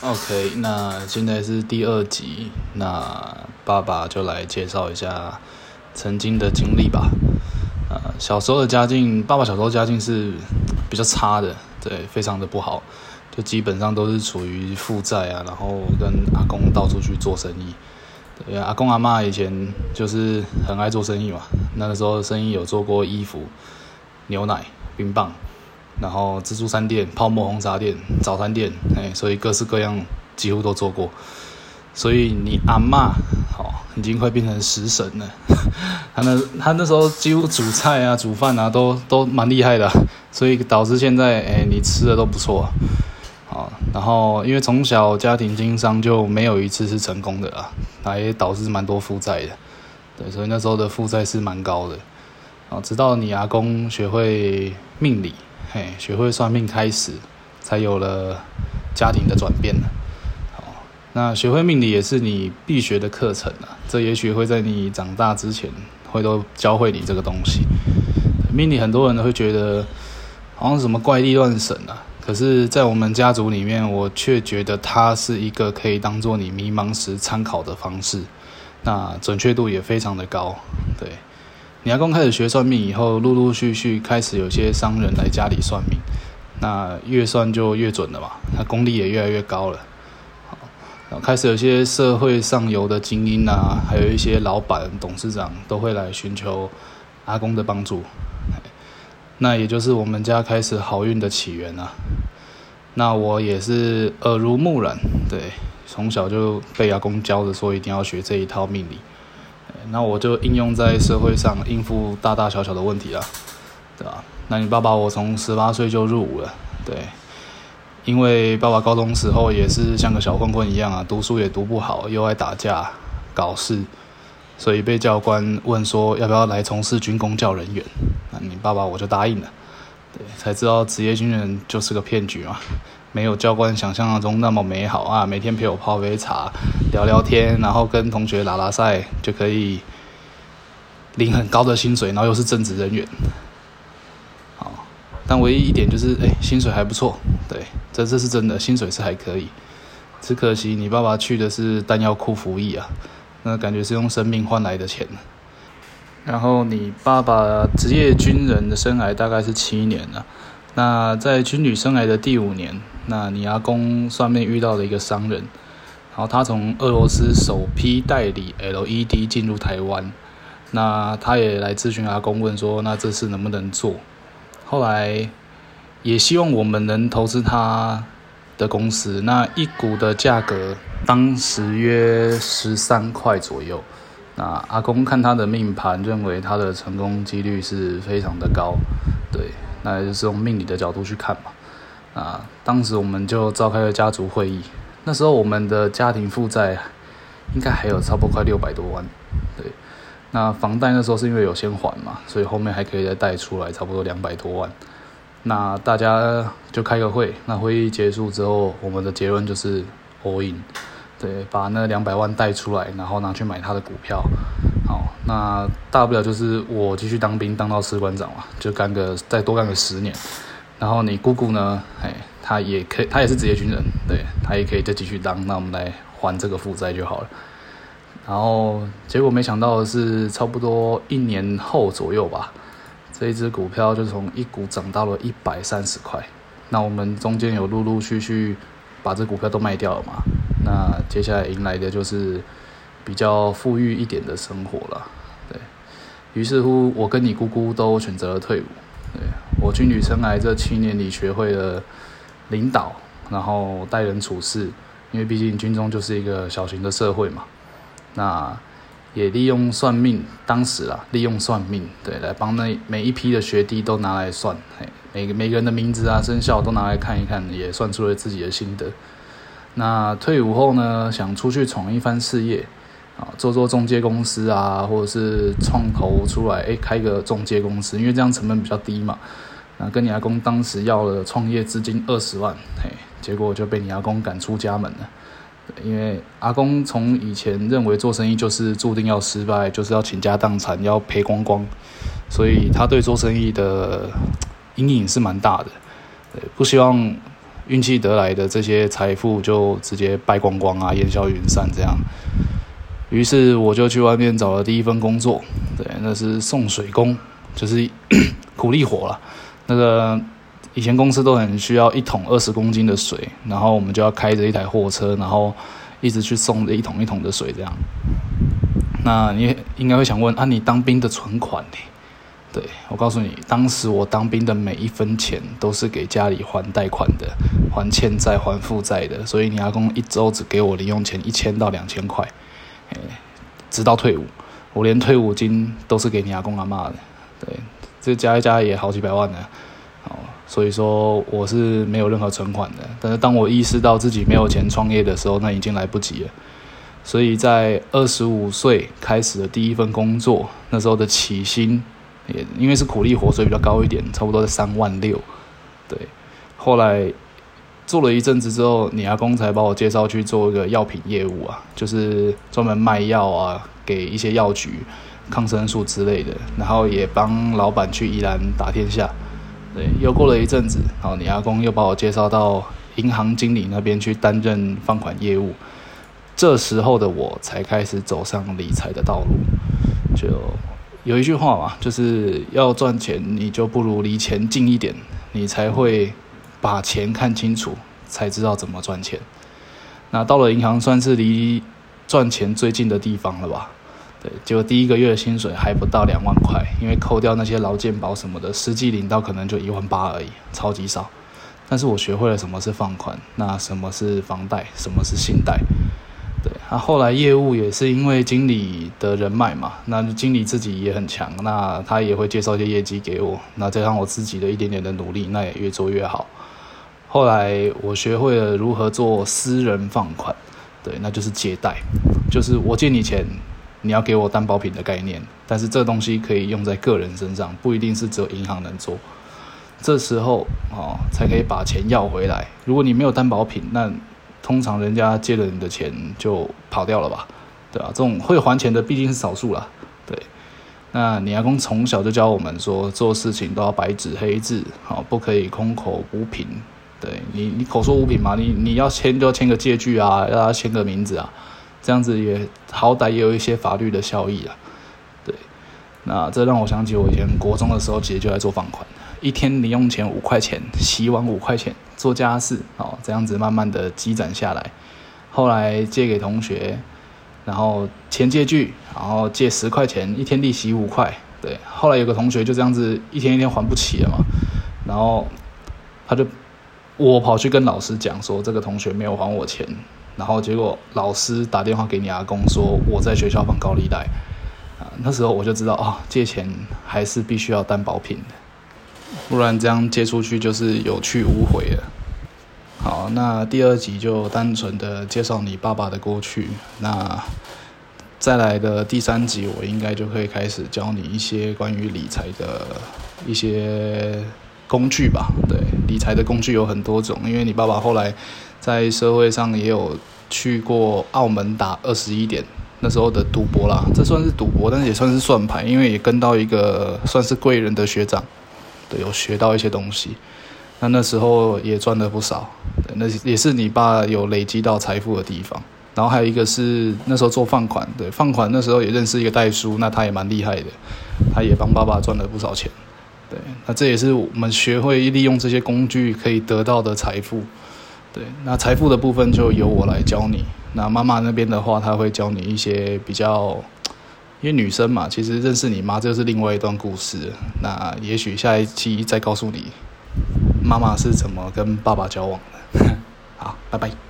OK，那现在是第二集，那爸爸就来介绍一下曾经的经历吧。呃，小时候的家境，爸爸小时候家境是比较差的，对，非常的不好，就基本上都是处于负债啊，然后跟阿公到处去做生意。对，阿公阿妈以前就是很爱做生意嘛，那个时候生意有做过衣服、牛奶、冰棒。然后自助餐店、泡沫红茶店、早餐店，哎，所以各式各样几乎都做过。所以你阿妈，好，已经快变成食神了。他那他那时候几乎煮菜啊、煮饭啊，都都蛮厉害的。所以导致现在，哎，你吃的都不错。好，然后因为从小家庭经商就没有一次是成功的啊，也导致蛮多负债的。对，所以那时候的负债是蛮高的。啊，直到你阿公学会命理。嘿，学会算命开始，才有了家庭的转变呢。好，那学会命理也是你必学的课程啊。这也许会在你长大之前，会都教会你这个东西。命理很多人会觉得好像什么怪力乱神啊，可是，在我们家族里面，我却觉得它是一个可以当做你迷茫时参考的方式。那准确度也非常的高，对。你阿公开始学算命以后，陆陆续续开始有些商人来家里算命，那越算就越准了嘛，他功力也越来越高了。好，开始有些社会上游的精英啊，还有一些老板、董事长都会来寻求阿公的帮助，那也就是我们家开始好运的起源啊。那我也是耳濡目染，对，从小就被阿公教着说一定要学这一套命理。那我就应用在社会上应付大大小小的问题啊，对吧？那你爸爸我从十八岁就入伍了，对，因为爸爸高中时候也是像个小混混一样啊，读书也读不好，又爱打架搞事，所以被教官问说要不要来从事军工教人员，那你爸爸我就答应了，对，才知道职业军人就是个骗局嘛。没有教官想象中那么美好啊！每天陪我泡杯茶，聊聊天，然后跟同学拉拉赛，就可以领很高的薪水，然后又是正职人员。好，但唯一一点就是，哎，薪水还不错。对，这这是真的，薪水是还可以。只可惜你爸爸去的是弹药库服役啊，那感觉是用生命换来的钱。然后你爸爸职业军人的生涯大概是七年了。那在军旅生涯的第五年，那你阿公上面遇到了一个商人，然后他从俄罗斯首批代理 LED 进入台湾，那他也来咨询阿公，问说那这次能不能做？后来也希望我们能投资他的公司，那一股的价格当时约十三块左右。那阿公看他的命盘，认为他的成功几率是非常的高，对。那就是用命理的角度去看嘛，啊，当时我们就召开了家族会议。那时候我们的家庭负债应该还有差不多快六百多万，对。那房贷那时候是因为有先还嘛，所以后面还可以再贷出来差不多两百多万。那大家就开个会，那会议结束之后，我们的结论就是 all in，对，把那两百万贷出来，然后拿去买他的股票。那大不了就是我继续当兵，当到士官长嘛，就干个再多干个十年。然后你姑姑呢，哎，她也可以，她也是职业军人，对，她也可以再继续当。那我们来还这个负债就好了。然后结果没想到的是，差不多一年后左右吧，这一只股票就从一股涨到了一百三十块。那我们中间有陆陆续续把这股票都卖掉了嘛？那接下来迎来的就是。比较富裕一点的生活了，对于是乎，我跟你姑姑都选择了退伍。对我军旅生涯这七年里，学会了领导，然后待人处事，因为毕竟军中就是一个小型的社会嘛。那也利用算命，当时啊，利用算命，对，来帮那每一批的学弟都拿来算，嘿，每个每个人的名字啊、生肖都拿来看一看，也算出了自己的心得。那退伍后呢，想出去闯一番事业。啊，做做中介公司啊，或者是创投出来，哎，开个中介公司，因为这样成本比较低嘛。那跟你阿公当时要了创业资金二十万，嘿，结果就被你阿公赶出家门了。因为阿公从以前认为做生意就是注定要失败，就是要倾家荡产，要赔光光，所以他对做生意的阴影是蛮大的。不希望运气得来的这些财富就直接败光光啊，烟消云散这样。于是我就去外面找了第一份工作，对，那是送水工，就是 苦力活了。那个以前公司都很需要一桶二十公斤的水，然后我们就要开着一台货车，然后一直去送着一桶一桶的水这样。那你应该会想问啊，你当兵的存款呢？对我告诉你，当时我当兵的每一分钱都是给家里还贷款的，还欠债还负债的，所以你阿公一周只给我零用钱一千到两千块，直到退伍，我连退伍金都是给你阿公阿妈的，对，这加一加也好几百万呢，哦，所以说我是没有任何存款的，但是当我意识到自己没有钱创业的时候，那已经来不及了，所以在二十五岁开始的第一份工作，那时候的起薪。也因为是苦力活，所以比较高一点，差不多在三万六。对，后来做了一阵子之后，你阿公才把我介绍去做一个药品业务啊，就是专门卖药啊，给一些药局、抗生素之类的。然后也帮老板去宜兰打天下。对，又过了一阵子，然后你阿公又把我介绍到银行经理那边去担任放款业务。这时候的我才开始走上理财的道路，就。有一句话嘛，就是要赚钱，你就不如离钱近一点，你才会把钱看清楚，才知道怎么赚钱。那到了银行，算是离赚钱最近的地方了吧？对，就第一个月的薪水还不到两万块，因为扣掉那些劳健保什么的，实际领到可能就一万八而已，超级少。但是我学会了什么是放款，那什么是房贷，什么是信贷。对，那后来业务也是因为经理的人脉嘛，那经理自己也很强，那他也会介绍一些业绩给我，那加上我自己的一点点的努力，那也越做越好。后来我学会了如何做私人放款，对，那就是借贷，就是我借你钱，你要给我担保品的概念，但是这东西可以用在个人身上，不一定是只有银行能做。这时候哦，才可以把钱要回来。如果你没有担保品，那通常人家借了你的钱就跑掉了吧，对吧？这种会还钱的毕竟是少数啦，对。那你阿公从小就教我们说，做事情都要白纸黑字，好，不可以空口无凭。对你，你口说无凭嘛，你你要签就要签个借据啊，要他签个名字啊，这样子也好歹也有一些法律的效益啊，对。那这让我想起我以前国中的时候，其实就在做放款。一天零用钱五块钱，洗碗五块钱，做家事哦，这样子慢慢的积攒下来。后来借给同学，然后钱借据，然后借十块钱，一天利息五块。对，后来有个同学就这样子一天一天还不起了嘛，然后他就我跑去跟老师讲说这个同学没有还我钱，然后结果老师打电话给你阿公说我在学校放高利贷啊，那时候我就知道啊，借钱还是必须要担保品的。不然这样借出去就是有去无回了。好，那第二集就单纯的介绍你爸爸的过去。那再来的第三集，我应该就可以开始教你一些关于理财的一些工具吧。对，理财的工具有很多种，因为你爸爸后来在社会上也有去过澳门打二十一点那时候的赌博啦，这算是赌博，但是也算是算牌，因为也跟到一个算是贵人的学长。对，有学到一些东西，那那时候也赚了不少，那也是你爸有累积到财富的地方。然后还有一个是那时候做放款，对，放款那时候也认识一个代叔，那他也蛮厉害的，他也帮爸爸赚了不少钱。对，那这也是我们学会利用这些工具可以得到的财富。对，那财富的部分就由我来教你。那妈妈那边的话，他会教你一些比较。因为女生嘛，其实认识你妈就是另外一段故事。那也许下一期再告诉你，妈妈是怎么跟爸爸交往的。好，拜拜。